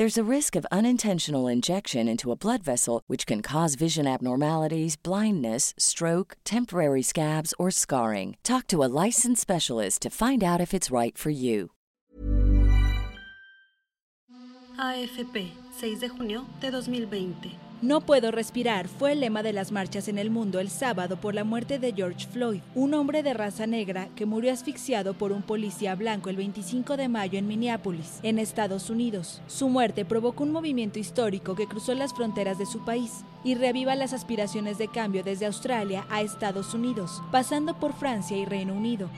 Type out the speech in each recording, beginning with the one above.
There's a risk of unintentional injection into a blood vessel, which can cause vision abnormalities, blindness, stroke, temporary scabs, or scarring. Talk to a licensed specialist to find out if it's right for you. AFP, 6 de junio de 2020. No puedo respirar fue el lema de las marchas en el mundo el sábado por la muerte de George Floyd, un hombre de raza negra que murió asfixiado por un policía blanco el 25 de mayo en Minneapolis, en Estados Unidos. Su muerte provocó un movimiento histórico que cruzó las fronteras de su país y reaviva las aspiraciones de cambio desde Australia a Estados Unidos, pasando por Francia y Reino Unido.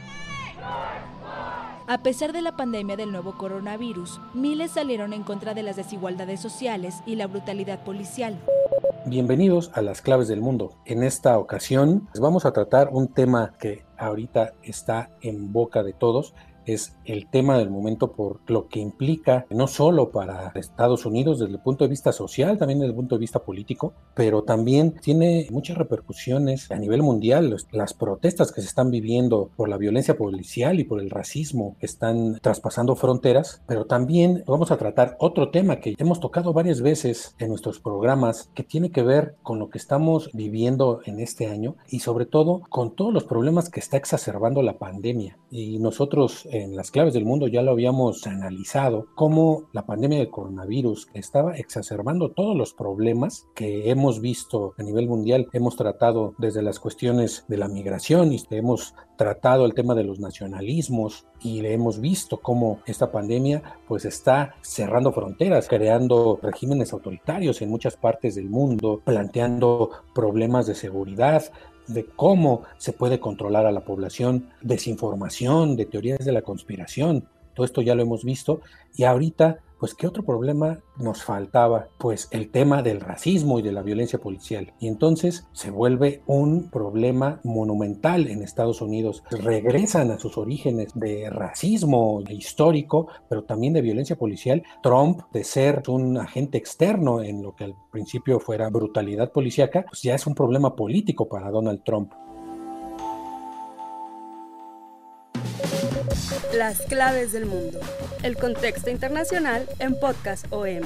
A pesar de la pandemia del nuevo coronavirus, miles salieron en contra de las desigualdades sociales y la brutalidad policial. Bienvenidos a las claves del mundo. En esta ocasión vamos a tratar un tema que ahorita está en boca de todos es el tema del momento por lo que implica no solo para Estados Unidos desde el punto de vista social, también desde el punto de vista político, pero también tiene muchas repercusiones a nivel mundial. Las protestas que se están viviendo por la violencia policial y por el racismo están traspasando fronteras, pero también vamos a tratar otro tema que hemos tocado varias veces en nuestros programas que tiene que ver con lo que estamos viviendo en este año y sobre todo con todos los problemas que está exacerbando la pandemia. Y nosotros en las claves del mundo ya lo habíamos analizado, cómo la pandemia del coronavirus estaba exacerbando todos los problemas que hemos visto a nivel mundial. Hemos tratado desde las cuestiones de la migración y hemos tratado el tema de los nacionalismos y hemos visto cómo esta pandemia pues está cerrando fronteras, creando regímenes autoritarios en muchas partes del mundo, planteando problemas de seguridad, de cómo se puede controlar a la población, desinformación, de teorías de la conspiración. Todo esto ya lo hemos visto y ahorita pues ¿qué otro problema nos faltaba? Pues el tema del racismo y de la violencia policial. Y entonces se vuelve un problema monumental en Estados Unidos. Regresan a sus orígenes de racismo histórico, pero también de violencia policial. Trump, de ser un agente externo en lo que al principio fuera brutalidad policíaca, pues ya es un problema político para Donald Trump. Las claves del mundo. El contexto internacional en Podcast OM.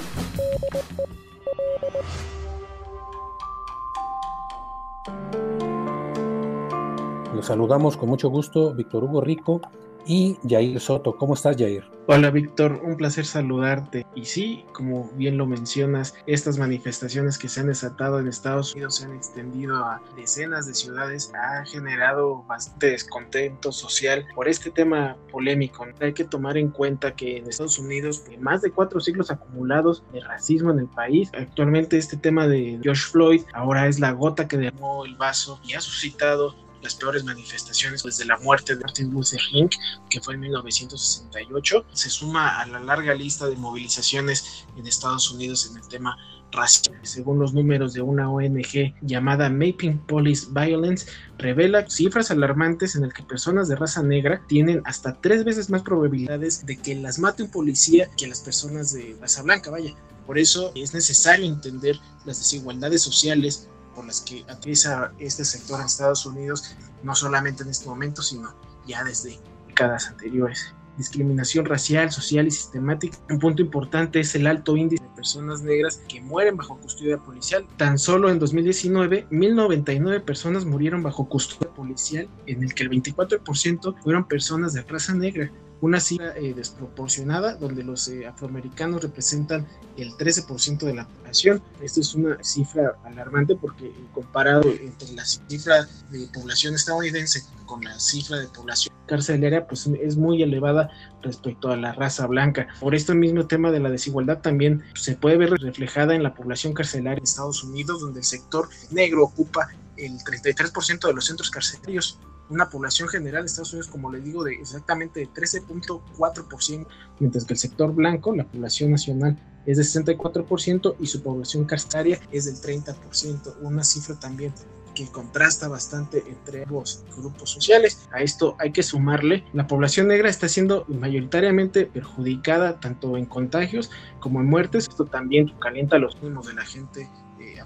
Los saludamos con mucho gusto, Víctor Hugo Rico y Jair Soto. ¿Cómo estás, Jair? Hola, Víctor. Un placer saludarte. Y sí, como bien lo mencionas, estas manifestaciones que se han desatado en Estados Unidos se han extendido a decenas de ciudades, ha generado bastante descontento social por este tema polémico. Hay que tomar en cuenta que en Estados Unidos, más de cuatro siglos acumulados de racismo en el país, actualmente este tema de George Floyd ahora es la gota que derramó el vaso y ha suscitado las peores manifestaciones desde la muerte de Martin Luther King, que fue en 1968. Se suma a la larga lista de movilizaciones en Estados Unidos en el tema racial. Según los números de una ONG llamada Mapping Police Violence, revela cifras alarmantes en el que personas de raza negra tienen hasta tres veces más probabilidades de que las mate un policía que las personas de raza blanca, vaya. Por eso es necesario entender las desigualdades sociales por las que atraviesa este sector en Estados Unidos, no solamente en este momento, sino ya desde décadas anteriores. Discriminación racial, social y sistemática. Un punto importante es el alto índice de personas negras que mueren bajo custodia policial. Tan solo en 2019, 1099 personas murieron bajo custodia policial, en el que el 24% fueron personas de raza negra. Una cifra eh, desproporcionada donde los eh, afroamericanos representan el 13% de la población. Esto es una cifra alarmante porque comparado entre la cifra de población estadounidense con la cifra de población carcelaria, pues es muy elevada respecto a la raza blanca. Por este mismo tema de la desigualdad también se puede ver reflejada en la población carcelaria de Estados Unidos, donde el sector negro ocupa el 33% de los centros carcelarios una población general de Estados Unidos, como le digo, de exactamente de 13.4%, mientras que el sector blanco, la población nacional, es de 64% y su población carcelaria es del 30%, una cifra también que contrasta bastante entre ambos grupos sociales. A esto hay que sumarle, la población negra está siendo mayoritariamente perjudicada tanto en contagios como en muertes. Esto también calienta los ánimos de la gente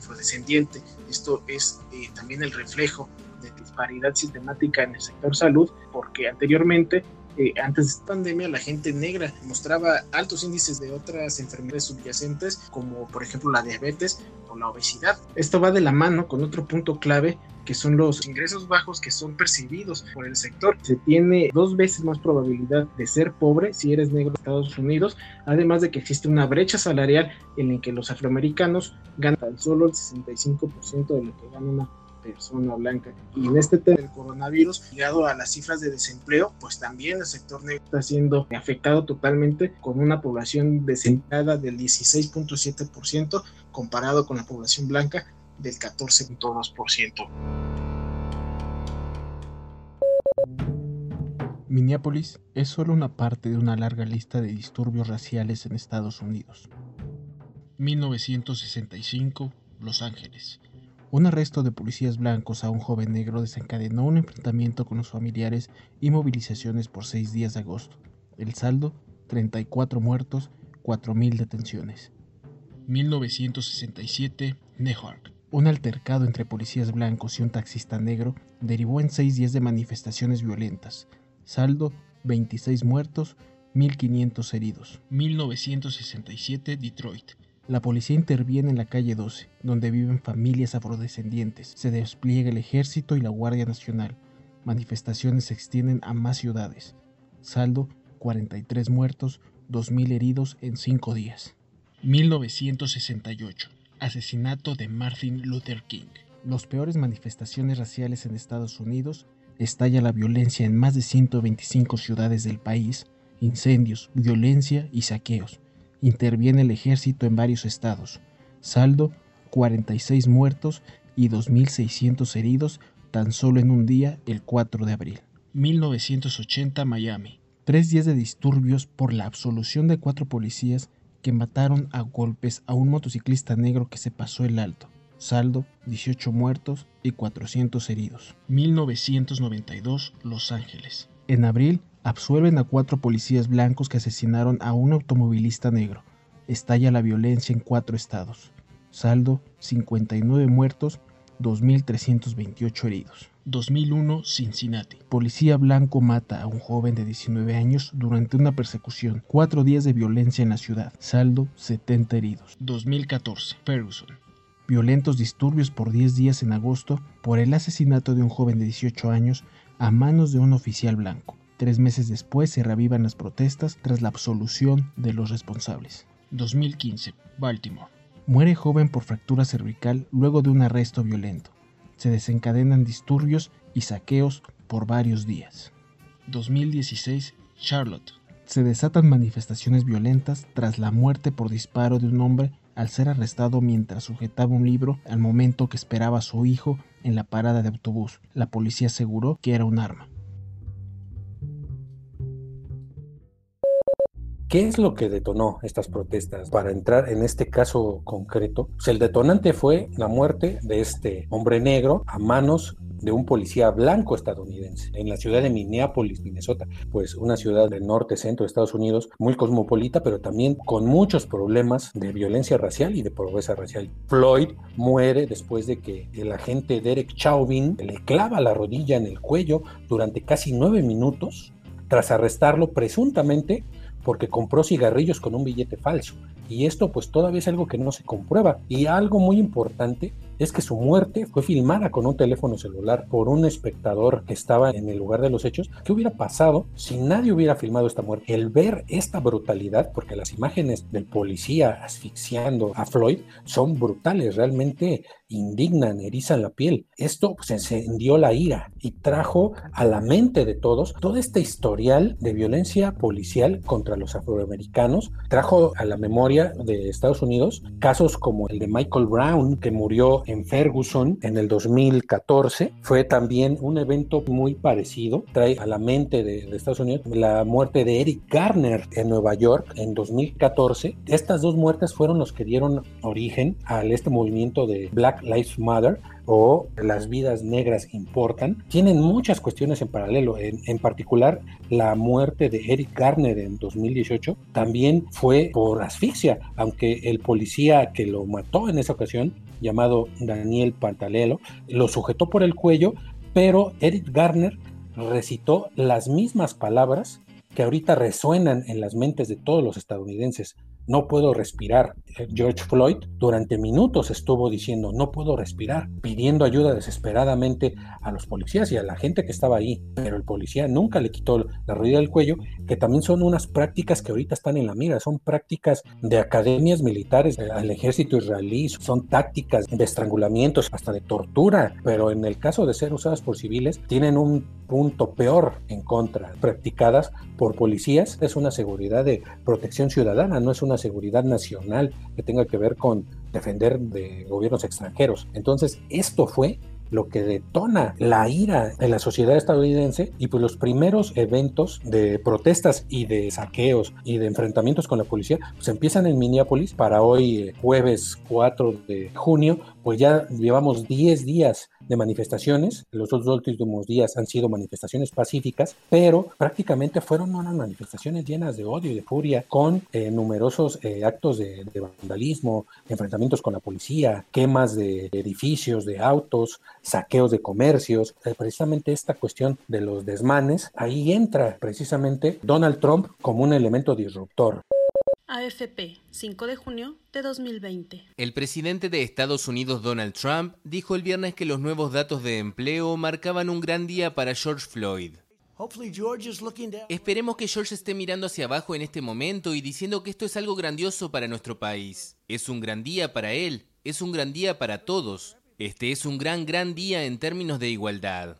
afrodescendiente. Esto es eh, también el reflejo de disparidad sistemática en el sector salud, porque anteriormente antes de esta pandemia la gente negra mostraba altos índices de otras enfermedades subyacentes como por ejemplo la diabetes o la obesidad. Esto va de la mano con otro punto clave que son los ingresos bajos que son percibidos por el sector. Se tiene dos veces más probabilidad de ser pobre si eres negro en Estados Unidos, además de que existe una brecha salarial en la que los afroamericanos ganan solo el 65% de lo que gana una persona blanca. Y en este tema del coronavirus, ligado a las cifras de desempleo, pues también el sector negro está siendo afectado totalmente con una población desempleada del 16.7% comparado con la población blanca del 14.2%. Minneapolis es solo una parte de una larga lista de disturbios raciales en Estados Unidos. 1965, Los Ángeles. Un arresto de policías blancos a un joven negro desencadenó un enfrentamiento con los familiares y movilizaciones por seis días de agosto. El saldo, 34 muertos, 4.000 detenciones. 1967, Newark. Un altercado entre policías blancos y un taxista negro derivó en seis días de manifestaciones violentas. Saldo, 26 muertos, 1.500 heridos. 1967, Detroit. La policía interviene en la calle 12, donde viven familias afrodescendientes. Se despliega el ejército y la Guardia Nacional. Manifestaciones se extienden a más ciudades. Saldo, 43 muertos, 2.000 heridos en 5 días. 1968. Asesinato de Martin Luther King. Los peores manifestaciones raciales en Estados Unidos. Estalla la violencia en más de 125 ciudades del país. Incendios, violencia y saqueos interviene el ejército en varios estados. Saldo, 46 muertos y 2.600 heridos tan solo en un día, el 4 de abril. 1980 Miami. Tres días de disturbios por la absolución de cuatro policías que mataron a golpes a un motociclista negro que se pasó el alto. Saldo, 18 muertos y 400 heridos. 1992 Los Ángeles. En abril, absuelven a cuatro policías blancos que asesinaron a un automovilista negro. Estalla la violencia en cuatro estados. Saldo, 59 muertos, 2.328 heridos. 2001 Cincinnati. Policía blanco mata a un joven de 19 años durante una persecución. Cuatro días de violencia en la ciudad. Saldo, 70 heridos. 2014 Ferguson. Violentos disturbios por 10 días en agosto por el asesinato de un joven de 18 años a manos de un oficial blanco. Tres meses después se reavivan las protestas tras la absolución de los responsables. 2015. Baltimore. Muere joven por fractura cervical luego de un arresto violento. Se desencadenan disturbios y saqueos por varios días. 2016. Charlotte. Se desatan manifestaciones violentas tras la muerte por disparo de un hombre al ser arrestado mientras sujetaba un libro al momento que esperaba a su hijo en la parada de autobús. La policía aseguró que era un arma. ¿Qué es lo que detonó estas protestas? Para entrar en este caso concreto, pues el detonante fue la muerte de este hombre negro a manos de un policía blanco estadounidense en la ciudad de Minneapolis, Minnesota, pues una ciudad del norte centro de Estados Unidos muy cosmopolita, pero también con muchos problemas de violencia racial y de pobreza racial. Floyd muere después de que el agente Derek Chauvin le clava la rodilla en el cuello durante casi nueve minutos tras arrestarlo presuntamente porque compró cigarrillos con un billete falso. Y esto pues todavía es algo que no se comprueba. Y algo muy importante es que su muerte fue filmada con un teléfono celular por un espectador que estaba en el lugar de los hechos. ¿Qué hubiera pasado si nadie hubiera filmado esta muerte? El ver esta brutalidad, porque las imágenes del policía asfixiando a Floyd son brutales, realmente indignan, erizan la piel. Esto pues, encendió la ira y trajo a la mente de todos todo este historial de violencia policial contra los afroamericanos, trajo a la memoria de Estados Unidos casos como el de Michael Brown, que murió en Ferguson en el 2014. Fue también un evento muy parecido, trae a la mente de, de Estados Unidos la muerte de Eric Garner en Nueva York en 2014. Estas dos muertes fueron los que dieron origen a este movimiento de Black Lives Matter o las vidas negras importan, tienen muchas cuestiones en paralelo. En, en, particular, la muerte de Eric Garner en 2018 también fue por asfixia, aunque el policía que lo mató en esa ocasión, llamado Daniel Pantalelo, lo sujetó por el cuello, pero Eric Garner recitó las mismas palabras que ahorita resuenan en las mentes de todos los estadounidenses no puedo respirar. Eh, George Floyd durante minutos estuvo diciendo, no puedo respirar, pidiendo ayuda desesperadamente a los policías y a la gente que estaba ahí, pero el policía nunca le quitó la rodilla del cuello, que también son unas prácticas que ahorita están en la mira, son prácticas de academias militares eh, al ejército israelí, son tácticas de estrangulamientos, hasta de tortura, pero en el caso de ser usadas por civiles, tienen un punto peor en contra, practicadas por policías, es una seguridad de protección ciudadana, no es una seguridad nacional que tenga que ver con defender de gobiernos extranjeros. Entonces, esto fue lo que detona la ira en la sociedad estadounidense y pues los primeros eventos de protestas y de saqueos y de enfrentamientos con la policía pues empiezan en Minneapolis para hoy eh, jueves 4 de junio pues ya llevamos 10 días de manifestaciones. Los dos últimos días han sido manifestaciones pacíficas, pero prácticamente fueron unas manifestaciones llenas de odio y de furia, con eh, numerosos eh, actos de, vandalismo, enfrentamientos con la policía, quemas de edificios, de autos, saqueos de comercios. Eh, precisamente esta cuestión de los desmanes, ahí entra precisamente Donald Trump como un elemento disruptor. AFP, 5 de junio de 2020. El presidente de Estados Unidos Donald Trump dijo el viernes que los nuevos datos de empleo marcaban un gran día para George Floyd. Esperemos que George esté mirando hacia abajo en este momento y diciendo que esto es algo grandioso para nuestro país. Es un gran día para él, es un gran día para todos. Este es un gran, gran día en términos de igualdad.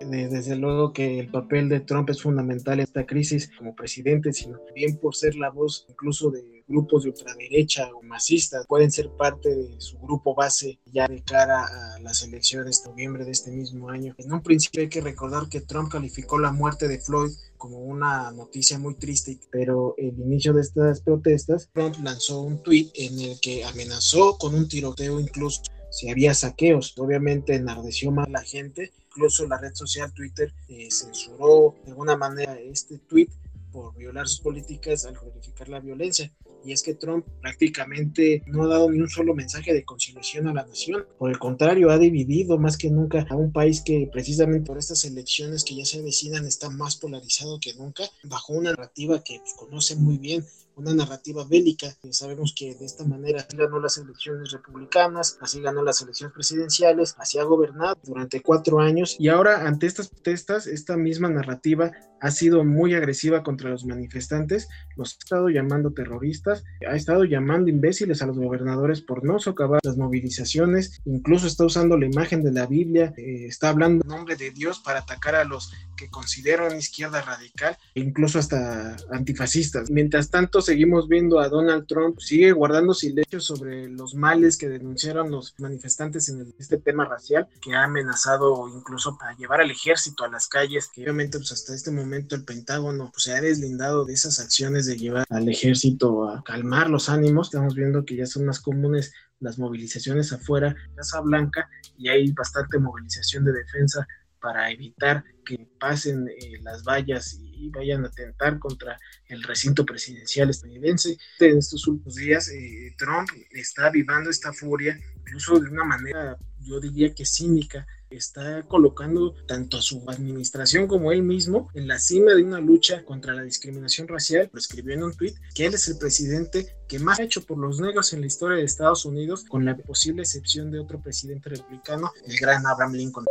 Desde luego que el papel de Trump es fundamental en esta crisis como presidente, sino también por ser la voz incluso de grupos de ultraderecha o masistas, pueden ser parte de su grupo base ya de cara a las elecciones de noviembre de este mismo año. En un principio hay que recordar que Trump calificó la muerte de Floyd como una noticia muy triste, pero el inicio de estas protestas, Trump lanzó un tweet en el que amenazó con un tiroteo incluso si había saqueos. Obviamente enardeció más la gente incluso la red social Twitter eh, censuró de alguna manera este tweet por violar sus políticas al glorificar la violencia. Y es que Trump prácticamente no ha dado ni un solo mensaje de conciliación a la nación. Por el contrario, ha dividido más que nunca a un país que precisamente por estas elecciones que ya se avecinan está más polarizado que nunca, bajo una narrativa que pues, conoce muy bien una narrativa bélica. Sabemos que de esta manera así ganó las elecciones republicanas, así ganó las elecciones presidenciales, así ha gobernado durante cuatro años y ahora ante estas protestas, esta misma narrativa ha sido muy agresiva contra los manifestantes, los ha estado llamando terroristas, ha estado llamando imbéciles a los gobernadores por no socavar las movilizaciones, incluso está usando la imagen de la Biblia, eh, está hablando en nombre de Dios para atacar a los que consideran izquierda radical, incluso hasta antifascistas. Mientras tanto, seguimos viendo a Donald Trump, sigue guardando silencio sobre los males que denunciaron los manifestantes en este tema racial, que ha amenazado incluso para llevar al ejército a las calles, que obviamente pues hasta este momento el Pentágono pues, se ha deslindado de esas acciones de llevar al ejército a calmar los ánimos. Estamos viendo que ya son más comunes las movilizaciones afuera, Casa Blanca, y hay bastante movilización de defensa para evitar que pasen eh, las vallas y vayan a atentar contra el recinto presidencial estadounidense. En estos últimos días, eh, Trump está avivando esta furia, incluso de una manera, yo diría que cínica, está colocando tanto a su administración como él mismo en la cima de una lucha contra la discriminación racial. Lo escribió en un tweet que él es el presidente que más ha hecho por los negros en la historia de Estados Unidos, con la posible excepción de otro presidente republicano, el gran Abraham Lincoln.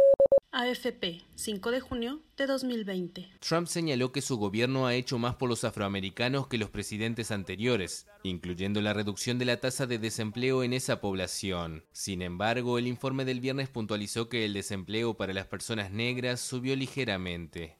AFP, 5 de junio de 2020. Trump señaló que su gobierno ha hecho más por los afroamericanos que los presidentes anteriores, incluyendo la reducción de la tasa de desempleo en esa población. Sin embargo, el informe del viernes puntualizó que el desempleo para las personas negras subió ligeramente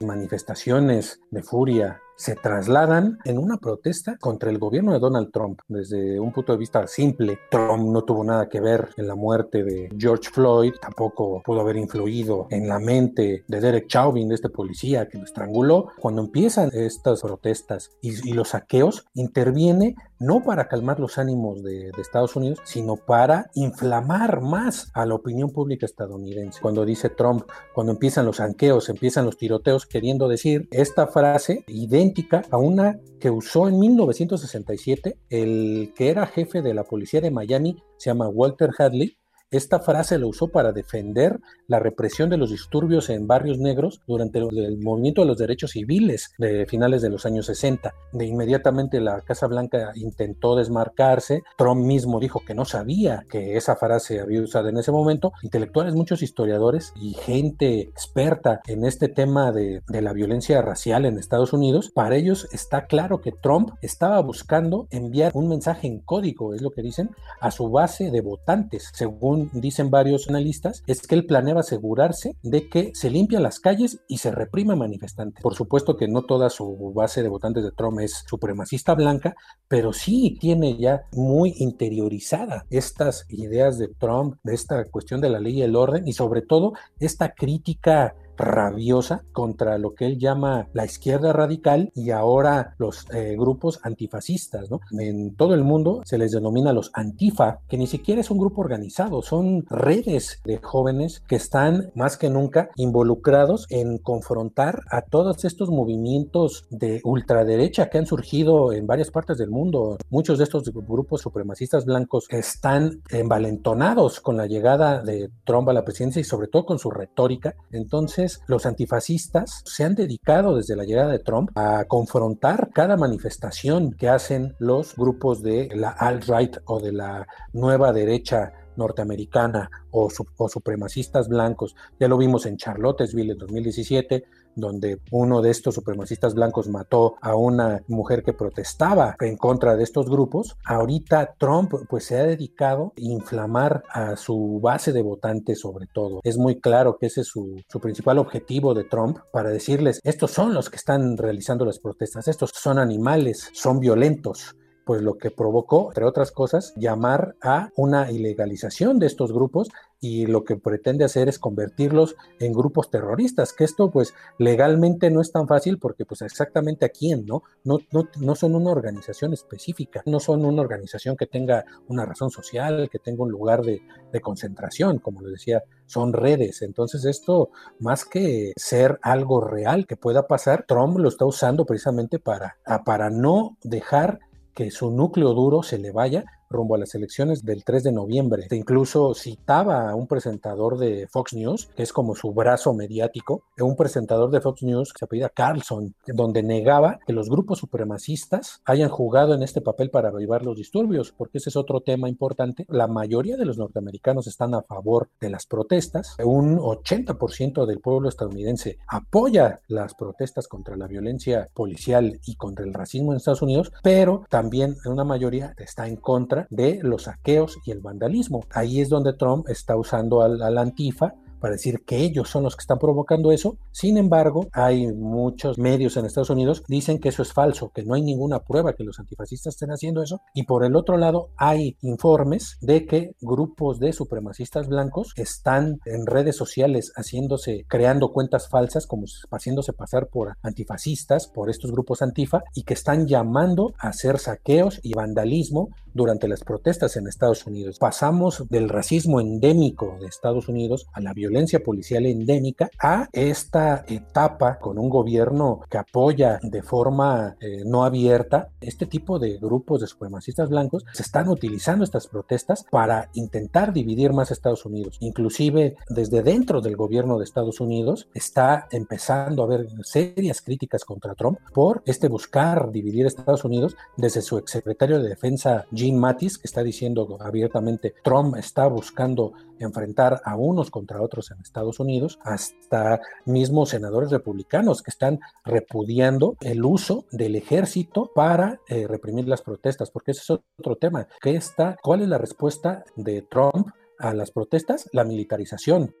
manifestaciones de furia se trasladan en una protesta contra el gobierno de Donald Trump. Desde un punto de vista simple, Trump no tuvo nada que ver en la muerte de George Floyd, tampoco pudo haber influido en la mente de Derek Chauvin, de este policía que lo estranguló. Cuando empiezan estas protestas y, los saqueos, interviene no para calmar los ánimos de, de, Estados Unidos, sino para inflamar más a la opinión pública estadounidense. Cuando dice Trump, cuando empiezan los saqueos, empiezan los tiroteos, queriendo decir esta frase idéntica a una que usó en 1967 el que era jefe de la policía de Miami, se llama Walter Hadley, esta frase la usó para defender la represión de los disturbios en barrios negros durante el movimiento de los derechos civiles de finales de los años 60. De inmediatamente la Casa Blanca intentó desmarcarse. Trump mismo dijo que no sabía que esa frase había usado en ese momento. Intelectuales, muchos historiadores y gente experta en este tema de, de la violencia racial en Estados Unidos, para ellos está claro que Trump estaba buscando enviar un mensaje en código, es lo que dicen, a su base de votantes, según dicen varios analistas, es que él planeaba asegurarse de que se limpian las calles y se reprima manifestantes. Por supuesto que no toda su base de votantes de Trump es supremacista blanca, pero sí tiene ya muy interiorizada estas ideas de Trump, de esta cuestión de la ley y el orden y sobre todo esta crítica rabiosa contra lo que él llama la izquierda radical y ahora los eh, grupos antifascistas. ¿no? En todo el mundo se les denomina los antifa, que ni siquiera es un grupo organizado, son redes de jóvenes que están más que nunca involucrados en confrontar a todos estos movimientos de ultraderecha que han surgido en varias partes del mundo. Muchos de estos grupos supremacistas blancos están envalentonados con la llegada de Trump a la presidencia y sobre todo con su retórica. Entonces, los antifascistas se han dedicado desde la llegada de Trump a confrontar cada manifestación que hacen los grupos de la alt-right o de la nueva derecha norteamericana o, o, supremacistas blancos. Ya lo vimos en Charlottesville en 2017, donde uno de estos supremacistas blancos mató a una mujer que protestaba en contra de estos grupos. Ahorita Trump pues se ha dedicado a inflamar a su base de votantes sobre todo. Es muy claro que ese es su, su principal objetivo de Trump para decirles, estos son los que están realizando las protestas, estos son animales, son violentos pues lo que provocó, entre otras cosas, llamar a una ilegalización de estos grupos y lo que pretende hacer es convertirlos en grupos terroristas, que esto pues legalmente no es tan fácil porque pues exactamente a quién, ¿no? No, no, no son una organización específica, no son una organización que tenga una razón social, que tenga un lugar de, de concentración, como les decía, son redes. Entonces esto, más que ser algo real que pueda pasar, Trump lo está usando precisamente para, para no dejar que su núcleo duro se le vaya rumbo a las elecciones del 3 de noviembre. E incluso citaba a un presentador de Fox News, que es como su brazo mediático, un presentador de Fox News que se apellida Carlson, donde negaba que los grupos supremacistas hayan jugado en este papel para avivar los disturbios, porque ese es otro tema importante. La mayoría de los norteamericanos están a favor de las protestas. Un 80% del pueblo estadounidense apoya las protestas contra la violencia policial y contra el racismo en Estados Unidos, pero también una mayoría está en contra de los saqueos y el vandalismo. Ahí es donde Trump está usando al, al Antifa para decir que ellos son los que están provocando eso. Sin embargo, hay muchos medios en Estados Unidos que dicen que eso es falso, que no hay ninguna prueba que los antifascistas estén haciendo eso. Y por el otro lado, hay informes de que grupos de supremacistas blancos están en redes sociales haciéndose, creando cuentas falsas, como haciéndose pasar por antifascistas, por estos grupos antifa, y que están llamando a hacer saqueos y vandalismo durante las protestas en Estados Unidos. Pasamos del racismo endémico de Estados Unidos a la violencia policial endémica a esta etapa con un gobierno que apoya de forma eh, no abierta este tipo de grupos de supremacistas blancos. Se están utilizando estas protestas para intentar dividir más Estados Unidos. Inclusive desde dentro del gobierno de Estados Unidos está empezando a haber serias críticas contra Trump por este buscar dividir Estados Unidos desde su exsecretario de Defensa Jim Mattis, que está diciendo abiertamente Trump está buscando enfrentar a unos contra otros en Estados Unidos, hasta mismos senadores republicanos que están repudiando el uso del ejército para eh, reprimir las protestas, porque ese es otro tema. ¿Qué está, ¿Cuál es la respuesta de Trump a las protestas? La militarización.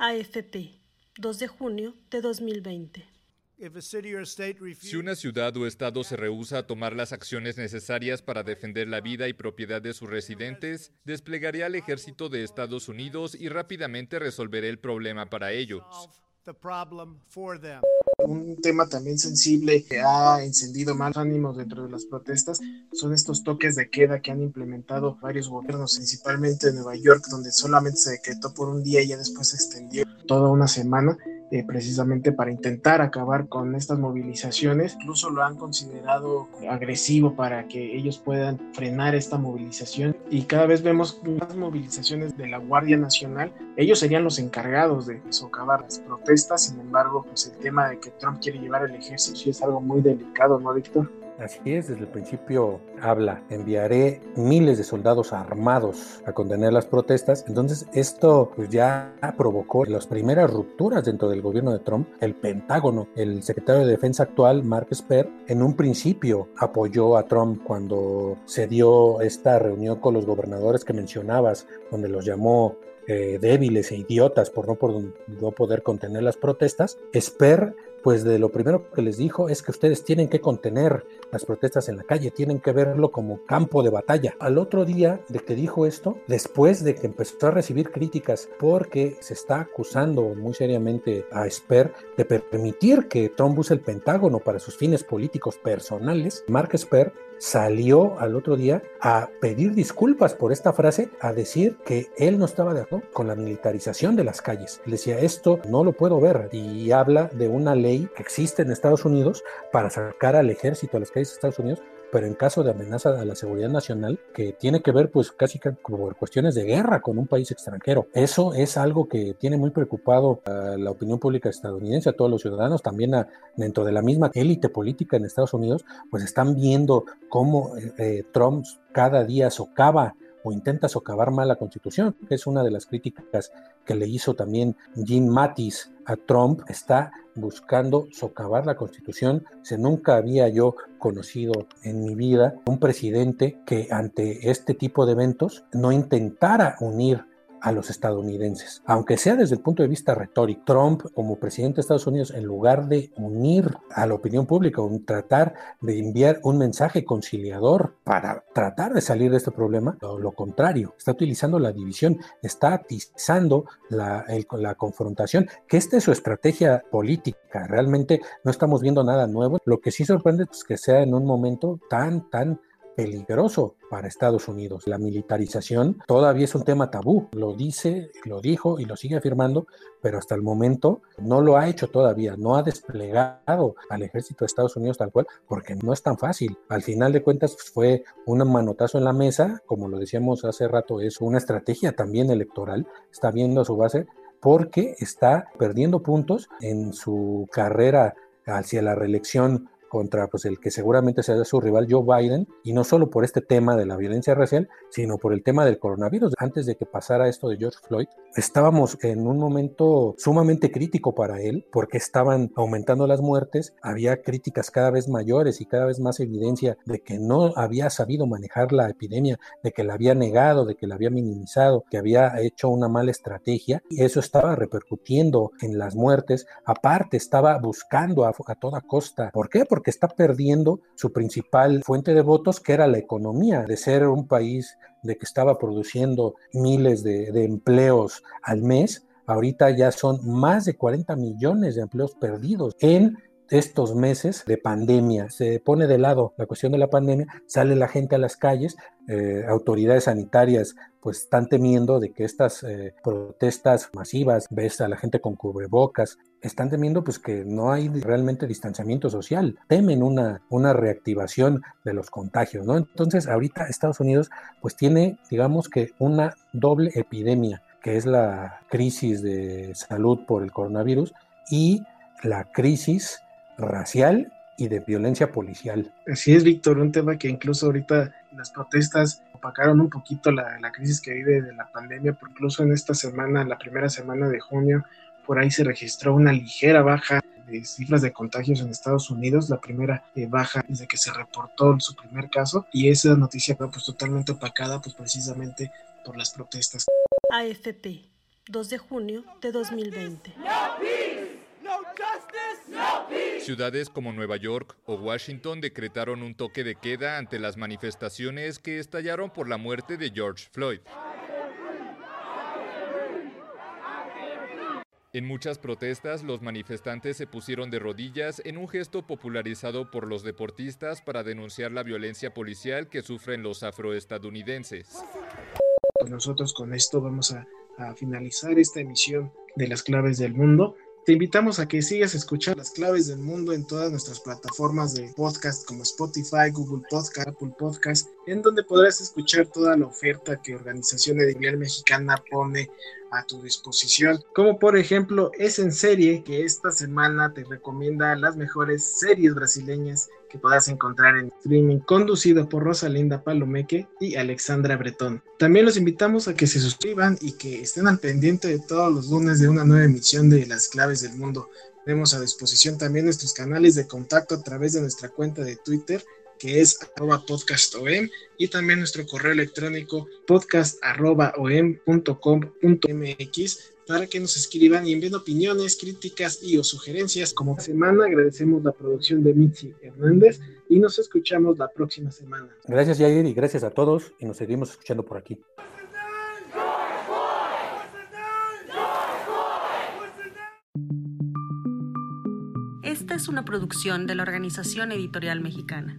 AFP, 2 de junio de 2020. Si una ciudad o estado se rehúsa a tomar las acciones necesarias para defender la vida y propiedad de sus residentes, desplegaré al ejército de Estados Unidos y rápidamente resolveré el problema para ellos. Un tema también sensible que ha encendido más ánimos dentro de las protestas son estos toques de queda que han implementado varios gobiernos, principalmente en Nueva York, donde solamente se decretó por un día y ya después se extendió toda una semana eh, precisamente para intentar acabar con estas movilizaciones. Incluso lo han considerado agresivo para que ellos puedan frenar esta movilización y cada vez vemos más movilizaciones de la Guardia Nacional. Ellos serían los encargados de socavar las protestas, sin embargo, pues el tema de que Trump quiere llevar el ejército sí es algo muy delicado, ¿no, Víctor? Así es, desde el principio habla, enviaré miles de soldados armados a contener las protestas. Entonces esto pues, ya provocó las primeras rupturas dentro del gobierno de Trump. El Pentágono, el secretario de Defensa actual, Mark Esper, en un principio apoyó a Trump cuando se dio esta reunión con los gobernadores que mencionabas, donde los llamó eh, débiles e idiotas por no, por no poder contener las protestas. Esper pues de lo primero que les dijo es que ustedes tienen que contener las protestas en la calle, tienen que verlo como campo de batalla. Al otro día de que dijo esto, después de que empezó a recibir críticas porque se está acusando muy seriamente a Sper de permitir que Trump use el Pentágono para sus fines políticos personales, Mark Sper salió al otro día a pedir disculpas por esta frase, a decir que él no estaba de acuerdo con la militarización de las calles. decía, esto no lo puedo ver y habla de una ley que existe en Estados Unidos para sacar al ejército a las calles de Estados Unidos pero en caso de amenaza a la seguridad nacional, que tiene que ver pues casi como cuestiones de guerra con un país extranjero. Eso es algo que tiene muy preocupado a la opinión pública estadounidense, a todos los ciudadanos, también dentro de la misma élite política en Estados Unidos, pues están viendo cómo eh, eh, Trump cada día socava o intenta socavar mal la constitución, que es una de las críticas que le hizo también Jim Mattis a Trump, está buscando socavar la constitución. Se nunca había yo conocido en mi vida un presidente que ante este tipo de eventos no intentara unir a los estadounidenses. Aunque sea desde el punto de vista retórico, Trump como presidente de Estados Unidos, en lugar de unir a la opinión pública, o tratar de enviar un mensaje conciliador para tratar de salir de este problema, lo, contrario, está utilizando la división, está atizando la, la confrontación, que esta es su estrategia política. Realmente no estamos viendo nada nuevo. Lo que sí sorprende es que sea en un momento tan, tan peligroso para Estados Unidos. La militarización todavía es un tema tabú, lo dice, lo dijo y lo sigue afirmando, pero hasta el momento no lo ha hecho todavía, no ha desplegado al ejército de Estados Unidos tal cual, porque no es tan fácil. Al final de cuentas pues, fue un manotazo en la mesa, como lo decíamos hace rato, es una estrategia también electoral, está viendo a su base porque está perdiendo puntos en su carrera hacia la reelección contra pues, el que seguramente será su rival Joe Biden, y no solo por este tema de la violencia racial, sino por el tema del coronavirus. Antes de que pasara esto de George Floyd, estábamos en un momento sumamente crítico para él, porque estaban aumentando las muertes, había críticas cada vez mayores y cada vez más evidencia de que no había sabido manejar la epidemia, de que la había negado, de que la había minimizado, que había hecho una mala estrategia, y eso estaba repercutiendo en las muertes. Aparte, estaba buscando a, a toda costa. ¿Por qué? Porque está perdiendo su principal fuente de votos, que era la economía, de ser un país de que estaba produciendo miles de, empleos al mes, ahorita ya son más de 40 millones de empleos perdidos en estos meses de pandemia. Se pone de lado la cuestión de la pandemia, sale la gente a las calles, eh, autoridades sanitarias pues están temiendo de que estas eh, protestas masivas, ves a la gente con cubrebocas, están temiendo pues que no hay realmente distanciamiento social, temen una, una reactivación de los contagios, ¿no? Entonces ahorita Estados Unidos pues tiene digamos que una doble epidemia, que es la crisis de salud por el coronavirus y la crisis racial y de violencia policial. Así es, Víctor, un tema que incluso ahorita las protestas opacaron un poquito la, la crisis que vive de la pandemia, porque incluso en esta semana, la primera semana de junio, por ahí se registró una ligera baja de cifras de contagios en Estados Unidos, la primera eh, baja desde que se reportó su primer caso, y esa noticia fue pues totalmente opacada pues precisamente por las protestas. AFP, 2 de junio de 2020. Ciudades como Nueva York o Washington decretaron un toque de queda ante las manifestaciones que estallaron por la muerte de George Floyd. En muchas protestas, los manifestantes se pusieron de rodillas en un gesto popularizado por los deportistas para denunciar la violencia policial que sufren los afroestadounidenses. Nosotros con esto vamos a finalizar esta emisión de las claves del mundo. Te invitamos a que sigas escuchando las claves del mundo en todas nuestras plataformas de podcast como Spotify, Google Podcast, Apple Podcast, en donde podrás escuchar toda la oferta que Organización Editorial Mexicana pone a tu disposición, como por ejemplo Es en Serie, que esta semana te recomienda las mejores series brasileñas que podrás encontrar en streaming, conducido por Rosalinda Palomeque y Alexandra Bretón. También los invitamos a que se suscriban y que estén al pendiente de todos los lunes de una nueva emisión de Las Claves del Mundo. Tenemos a disposición también nuestros canales de contacto a través de nuestra cuenta de Twitter que es arroba podcastom y también nuestro correo electrónico podcast arroba om.com.mx para que nos escriban y envíen opiniones, críticas y o sugerencias. Como semana agradecemos la producción de Mitzi Hernández y nos escuchamos la próxima semana. Gracias Yair y gracias a todos y nos seguimos escuchando por aquí. Esta es una producción de la Organización Editorial Mexicana.